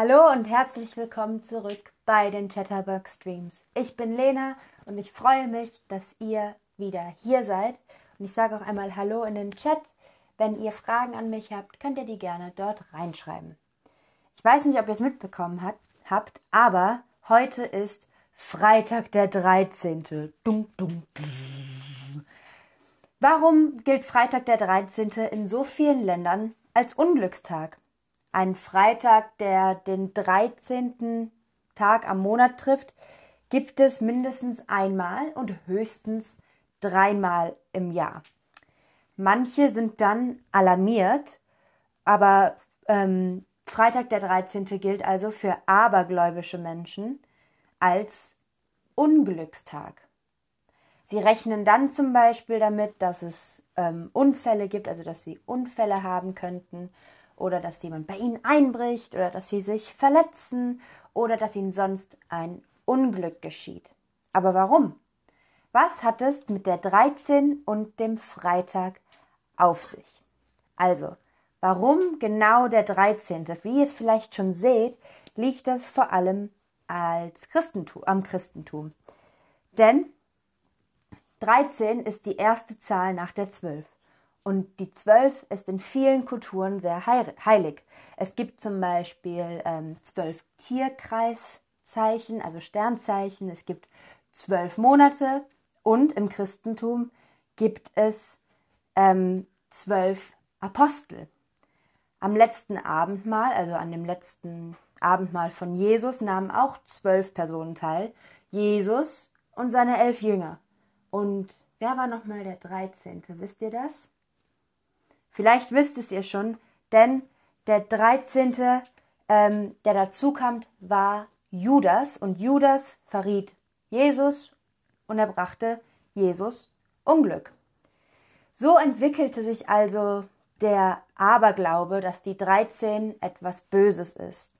Hallo und herzlich willkommen zurück bei den Chatterbug Streams. Ich bin Lena und ich freue mich, dass ihr wieder hier seid. Und ich sage auch einmal Hallo in den Chat. Wenn ihr Fragen an mich habt, könnt ihr die gerne dort reinschreiben. Ich weiß nicht, ob ihr es mitbekommen hat, habt, aber heute ist Freitag der 13. Dum, dum, dum. Warum gilt Freitag der 13. in so vielen Ländern als Unglückstag? Ein Freitag, der den 13. Tag am Monat trifft, gibt es mindestens einmal und höchstens dreimal im Jahr. Manche sind dann alarmiert, aber ähm, Freitag der 13. gilt also für abergläubische Menschen als Unglückstag. Sie rechnen dann zum Beispiel damit, dass es ähm, Unfälle gibt, also dass sie Unfälle haben könnten oder dass jemand bei ihnen einbricht oder dass sie sich verletzen oder dass ihnen sonst ein Unglück geschieht. Aber warum? Was hat es mit der 13 und dem Freitag auf sich? Also, warum genau der 13.? Wie ihr es vielleicht schon seht, liegt das vor allem als Christentum, am Christentum. Denn 13 ist die erste Zahl nach der 12. Und die Zwölf ist in vielen Kulturen sehr heilig. Es gibt zum Beispiel ähm, zwölf Tierkreiszeichen, also Sternzeichen. Es gibt zwölf Monate und im Christentum gibt es ähm, zwölf Apostel. Am letzten Abendmahl, also an dem letzten Abendmahl von Jesus, nahmen auch zwölf Personen teil. Jesus und seine elf Jünger. Und wer war nochmal der Dreizehnte? Wisst ihr das? Vielleicht wisst es ihr schon, denn der 13., ähm, der dazu war Judas und Judas verriet Jesus und er brachte Jesus Unglück. So entwickelte sich also der Aberglaube, dass die 13 etwas Böses ist.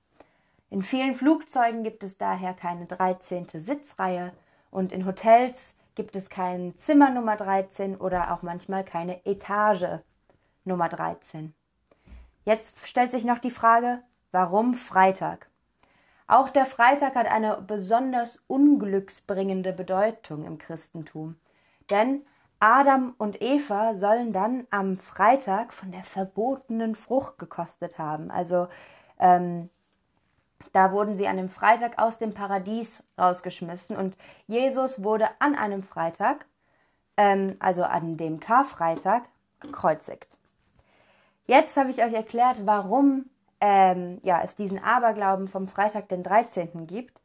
In vielen Flugzeugen gibt es daher keine 13. Sitzreihe und in Hotels gibt es kein Zimmer Nummer 13 oder auch manchmal keine Etage Nummer 13. Jetzt stellt sich noch die Frage, warum Freitag? Auch der Freitag hat eine besonders unglücksbringende Bedeutung im Christentum. Denn Adam und Eva sollen dann am Freitag von der verbotenen Frucht gekostet haben. Also ähm, da wurden sie an dem Freitag aus dem Paradies rausgeschmissen und Jesus wurde an einem Freitag, ähm, also an dem Karfreitag, gekreuzigt. Jetzt habe ich euch erklärt, warum ähm, ja, es diesen Aberglauben vom Freitag, den 13. gibt.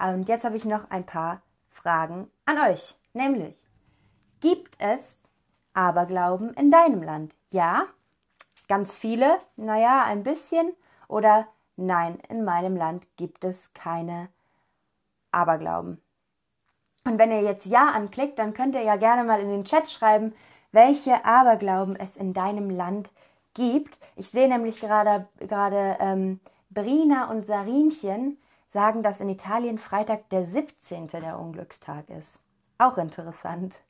Und jetzt habe ich noch ein paar Fragen an euch. Nämlich, gibt es Aberglauben in deinem Land? Ja? Ganz viele? Naja, ein bisschen? Oder nein, in meinem Land gibt es keine Aberglauben. Und wenn ihr jetzt Ja anklickt, dann könnt ihr ja gerne mal in den Chat schreiben, welche Aberglauben es in deinem Land gibt gibt. Ich sehe nämlich gerade, gerade ähm, Brina und Sarinchen sagen, dass in Italien Freitag der 17. der Unglückstag ist. Auch interessant.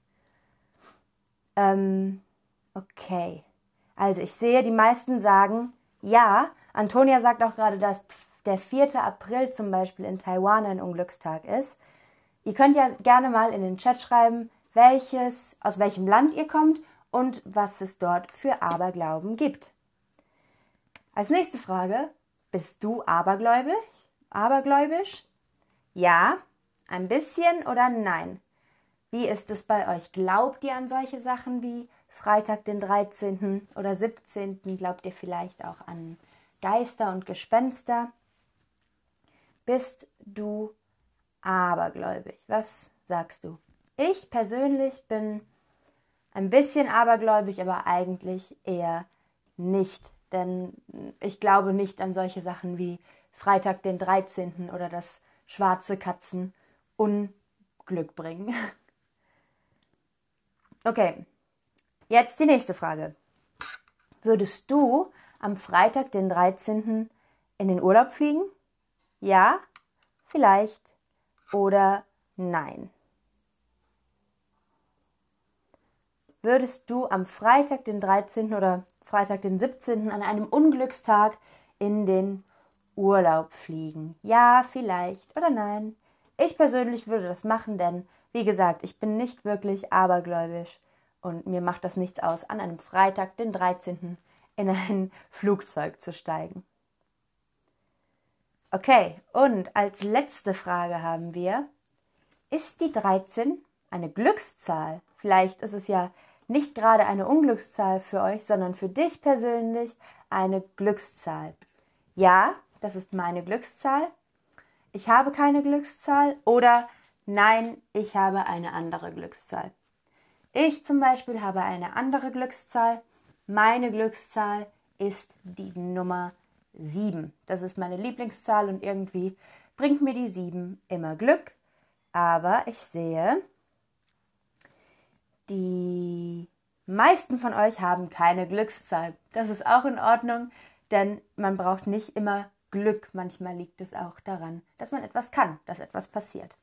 Ähm, okay. Also ich sehe, die meisten sagen ja. Antonia sagt auch gerade, dass der 4. April zum Beispiel in Taiwan ein Unglückstag ist. Ihr könnt ja gerne mal in den Chat schreiben, welches, aus welchem Land ihr kommt und was es dort für Aberglauben gibt. Als nächste Frage, bist du abergläubig? Abergläubisch? Ja, ein bisschen oder nein? Wie ist es bei euch? Glaubt ihr an solche Sachen wie Freitag den 13. oder 17.? Glaubt ihr vielleicht auch an Geister und Gespenster? Bist du abergläubig? Was sagst du? Ich persönlich bin ein bisschen abergläubig, aber eigentlich eher nicht. Denn ich glaube nicht an solche Sachen wie Freitag den 13. oder dass schwarze Katzen Unglück bringen. Okay, jetzt die nächste Frage. Würdest du am Freitag den 13. in den Urlaub fliegen? Ja, vielleicht oder nein. Würdest du am Freitag den 13. oder Freitag den 17. an einem Unglückstag in den Urlaub fliegen? Ja, vielleicht oder nein? Ich persönlich würde das machen, denn wie gesagt, ich bin nicht wirklich abergläubisch und mir macht das nichts aus, an einem Freitag, den 13. in ein Flugzeug zu steigen. Okay, und als letzte Frage haben wir, ist die 13 eine Glückszahl? Vielleicht ist es ja nicht gerade eine Unglückszahl für euch, sondern für dich persönlich eine Glückszahl. Ja, das ist meine Glückszahl. Ich habe keine Glückszahl oder nein, ich habe eine andere Glückszahl. Ich zum Beispiel habe eine andere Glückszahl. Meine Glückszahl ist die Nummer 7. Das ist meine Lieblingszahl und irgendwie bringt mir die 7 immer Glück. Aber ich sehe, die meisten von euch haben keine Glückszahl. Das ist auch in Ordnung, denn man braucht nicht immer Glück. Manchmal liegt es auch daran, dass man etwas kann, dass etwas passiert.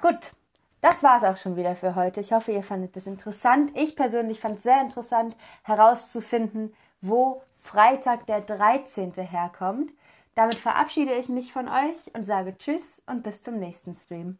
Gut, das war es auch schon wieder für heute. Ich hoffe, ihr fandet es interessant. Ich persönlich fand es sehr interessant herauszufinden, wo Freitag der 13. herkommt. Damit verabschiede ich mich von euch und sage Tschüss und bis zum nächsten Stream.